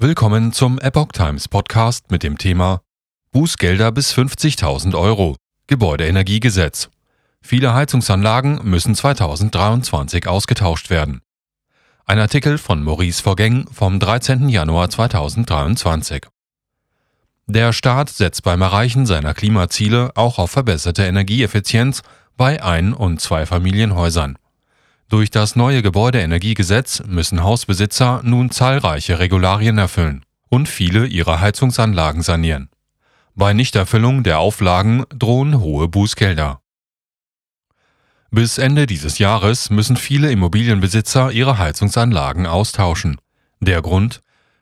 Willkommen zum Epoch Times Podcast mit dem Thema Bußgelder bis 50.000 Euro. Gebäudeenergiegesetz. Viele Heizungsanlagen müssen 2023 ausgetauscht werden. Ein Artikel von Maurice Vorgäng vom 13. Januar 2023. Der Staat setzt beim Erreichen seiner Klimaziele auch auf verbesserte Energieeffizienz bei Ein- und Zweifamilienhäusern. Durch das neue Gebäudeenergiegesetz müssen Hausbesitzer nun zahlreiche Regularien erfüllen und viele ihrer Heizungsanlagen sanieren. Bei Nichterfüllung der Auflagen drohen hohe Bußgelder. Bis Ende dieses Jahres müssen viele Immobilienbesitzer ihre Heizungsanlagen austauschen. Der Grund?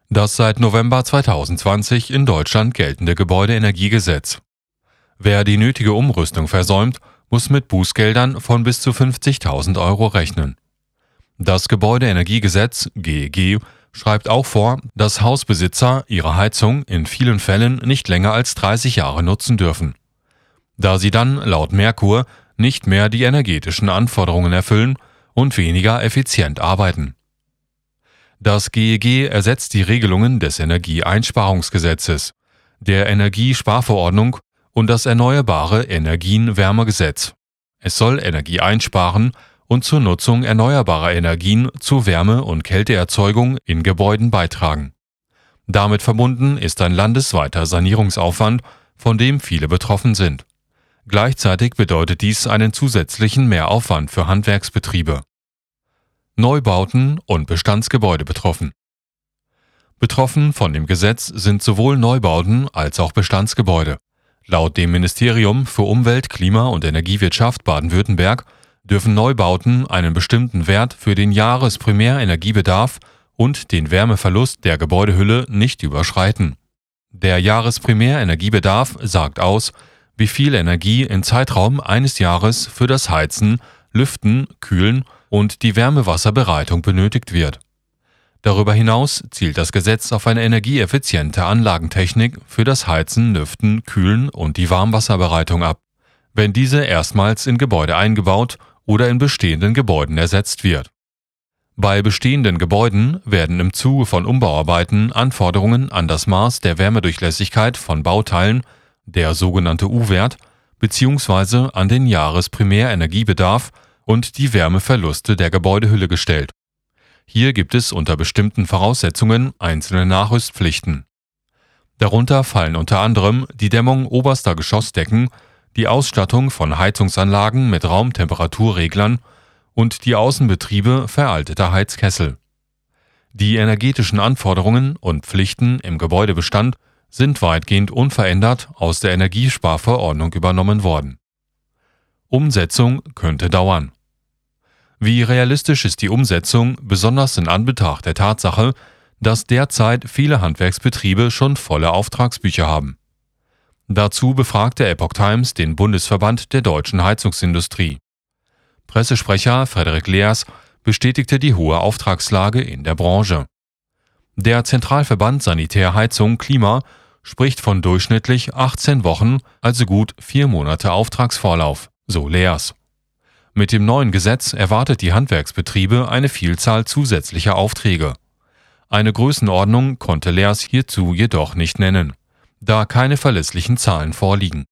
Das seit November 2020 in Deutschland geltende Gebäudeenergiegesetz. Wer die nötige Umrüstung versäumt, muss mit Bußgeldern von bis zu 50.000 Euro rechnen. Das Gebäudeenergiegesetz GEG schreibt auch vor, dass Hausbesitzer ihre Heizung in vielen Fällen nicht länger als 30 Jahre nutzen dürfen. Da sie dann laut Merkur nicht mehr die energetischen Anforderungen erfüllen und weniger effizient arbeiten. Das GEG ersetzt die Regelungen des Energieeinsparungsgesetzes, der Energiesparverordnung und das Erneuerbare Energien-Wärmegesetz. Es soll Energie einsparen und zur Nutzung erneuerbarer Energien zur Wärme- und Kälteerzeugung in Gebäuden beitragen. Damit verbunden ist ein landesweiter Sanierungsaufwand, von dem viele betroffen sind. Gleichzeitig bedeutet dies einen zusätzlichen Mehraufwand für Handwerksbetriebe. Neubauten und Bestandsgebäude betroffen. Betroffen von dem Gesetz sind sowohl Neubauten als auch Bestandsgebäude. Laut dem Ministerium für Umwelt, Klima und Energiewirtschaft Baden-Württemberg dürfen Neubauten einen bestimmten Wert für den Jahresprimärenergiebedarf und den Wärmeverlust der Gebäudehülle nicht überschreiten. Der Jahresprimärenergiebedarf sagt aus, wie viel Energie im Zeitraum eines Jahres für das Heizen, Lüften, Kühlen und die Wärmewasserbereitung benötigt wird Darüber hinaus zielt das Gesetz auf eine energieeffiziente Anlagentechnik für das Heizen, Lüften, Kühlen und die Warmwasserbereitung ab, wenn diese erstmals in Gebäude eingebaut oder in bestehenden Gebäuden ersetzt wird. Bei bestehenden Gebäuden werden im Zuge von Umbauarbeiten Anforderungen an das Maß der Wärmedurchlässigkeit von Bauteilen, der sogenannte U-Wert, bzw. an den Jahresprimärenergiebedarf und die Wärmeverluste der Gebäudehülle gestellt hier gibt es unter bestimmten Voraussetzungen einzelne Nachrüstpflichten. Darunter fallen unter anderem die Dämmung oberster Geschossdecken, die Ausstattung von Heizungsanlagen mit Raumtemperaturreglern und die Außenbetriebe veralteter Heizkessel. Die energetischen Anforderungen und Pflichten im Gebäudebestand sind weitgehend unverändert aus der Energiesparverordnung übernommen worden. Umsetzung könnte dauern. Wie realistisch ist die Umsetzung, besonders in Anbetracht der Tatsache, dass derzeit viele Handwerksbetriebe schon volle Auftragsbücher haben? Dazu befragte Epoch Times den Bundesverband der deutschen Heizungsindustrie. Pressesprecher Frederik Leers bestätigte die hohe Auftragslage in der Branche. Der Zentralverband Sanitär Heizung Klima spricht von durchschnittlich 18 Wochen, also gut vier Monate Auftragsvorlauf, so Leers. Mit dem neuen Gesetz erwartet die Handwerksbetriebe eine Vielzahl zusätzlicher Aufträge. Eine Größenordnung konnte Leers hierzu jedoch nicht nennen, da keine verlässlichen Zahlen vorliegen.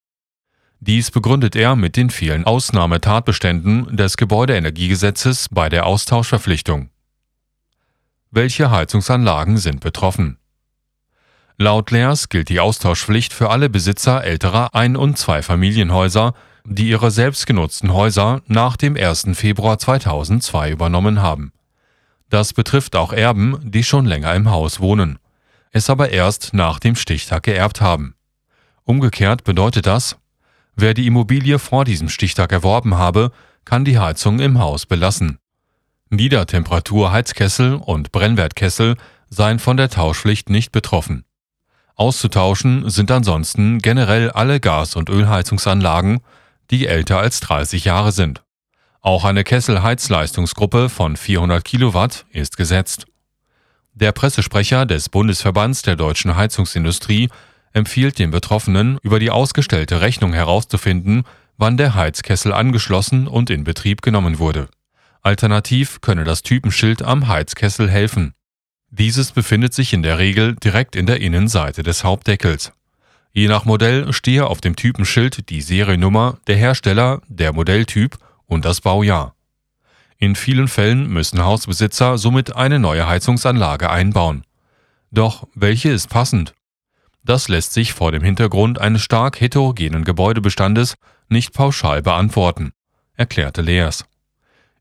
Dies begründet er mit den vielen Ausnahmetatbeständen des Gebäudeenergiegesetzes bei der Austauschverpflichtung. Welche Heizungsanlagen sind betroffen? Laut Leers gilt die Austauschpflicht für alle Besitzer älterer Ein- und Zweifamilienhäuser die ihre selbstgenutzten Häuser nach dem 1. Februar 2002 übernommen haben. Das betrifft auch Erben, die schon länger im Haus wohnen, es aber erst nach dem Stichtag geerbt haben. Umgekehrt bedeutet das, wer die Immobilie vor diesem Stichtag erworben habe, kann die Heizung im Haus belassen. Niedertemperatur-Heizkessel und Brennwertkessel seien von der Tauschpflicht nicht betroffen. Auszutauschen sind ansonsten generell alle Gas- und Ölheizungsanlagen die älter als 30 Jahre sind. Auch eine Kesselheizleistungsgruppe von 400 Kilowatt ist gesetzt. Der Pressesprecher des Bundesverbands der deutschen Heizungsindustrie empfiehlt den Betroffenen, über die ausgestellte Rechnung herauszufinden, wann der Heizkessel angeschlossen und in Betrieb genommen wurde. Alternativ könne das Typenschild am Heizkessel helfen. Dieses befindet sich in der Regel direkt in der Innenseite des Hauptdeckels. Je nach Modell stehe auf dem Typenschild die Seriennummer, der Hersteller, der Modelltyp und das Baujahr. In vielen Fällen müssen Hausbesitzer somit eine neue Heizungsanlage einbauen. Doch welche ist passend? Das lässt sich vor dem Hintergrund eines stark heterogenen Gebäudebestandes nicht pauschal beantworten, erklärte Leers.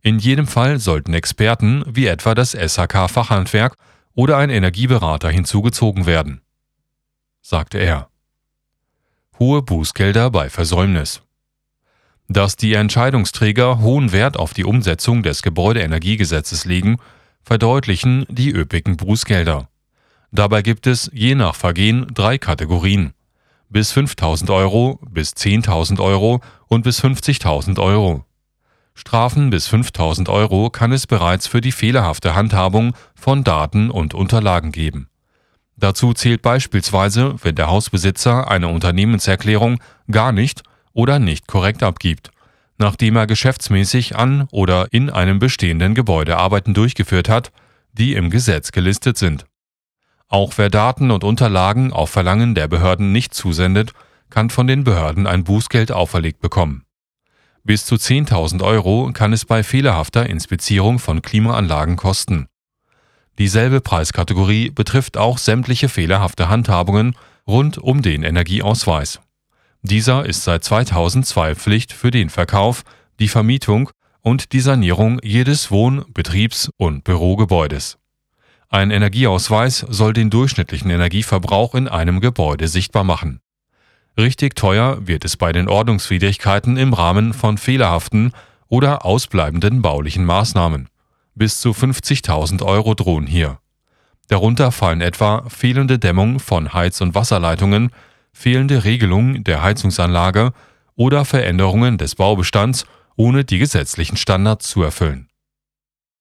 In jedem Fall sollten Experten wie etwa das SHK Fachhandwerk oder ein Energieberater hinzugezogen werden, sagte er. Hohe Bußgelder bei Versäumnis. Dass die Entscheidungsträger hohen Wert auf die Umsetzung des Gebäudeenergiegesetzes legen, verdeutlichen die üppigen Bußgelder. Dabei gibt es je nach Vergehen drei Kategorien. Bis 5000 Euro, bis 10.000 Euro und bis 50.000 Euro. Strafen bis 5000 Euro kann es bereits für die fehlerhafte Handhabung von Daten und Unterlagen geben. Dazu zählt beispielsweise, wenn der Hausbesitzer eine Unternehmenserklärung gar nicht oder nicht korrekt abgibt, nachdem er geschäftsmäßig an oder in einem bestehenden Gebäude Arbeiten durchgeführt hat, die im Gesetz gelistet sind. Auch wer Daten und Unterlagen auf Verlangen der Behörden nicht zusendet, kann von den Behörden ein Bußgeld auferlegt bekommen. Bis zu 10.000 Euro kann es bei fehlerhafter Inspizierung von Klimaanlagen kosten. Dieselbe Preiskategorie betrifft auch sämtliche fehlerhafte Handhabungen rund um den Energieausweis. Dieser ist seit 2002 Pflicht für den Verkauf, die Vermietung und die Sanierung jedes Wohn-, Betriebs- und Bürogebäudes. Ein Energieausweis soll den durchschnittlichen Energieverbrauch in einem Gebäude sichtbar machen. Richtig teuer wird es bei den Ordnungswidrigkeiten im Rahmen von fehlerhaften oder ausbleibenden baulichen Maßnahmen. Bis zu 50.000 Euro drohen hier. Darunter fallen etwa fehlende Dämmung von Heiz- und Wasserleitungen, fehlende Regelung der Heizungsanlage oder Veränderungen des Baubestands, ohne die gesetzlichen Standards zu erfüllen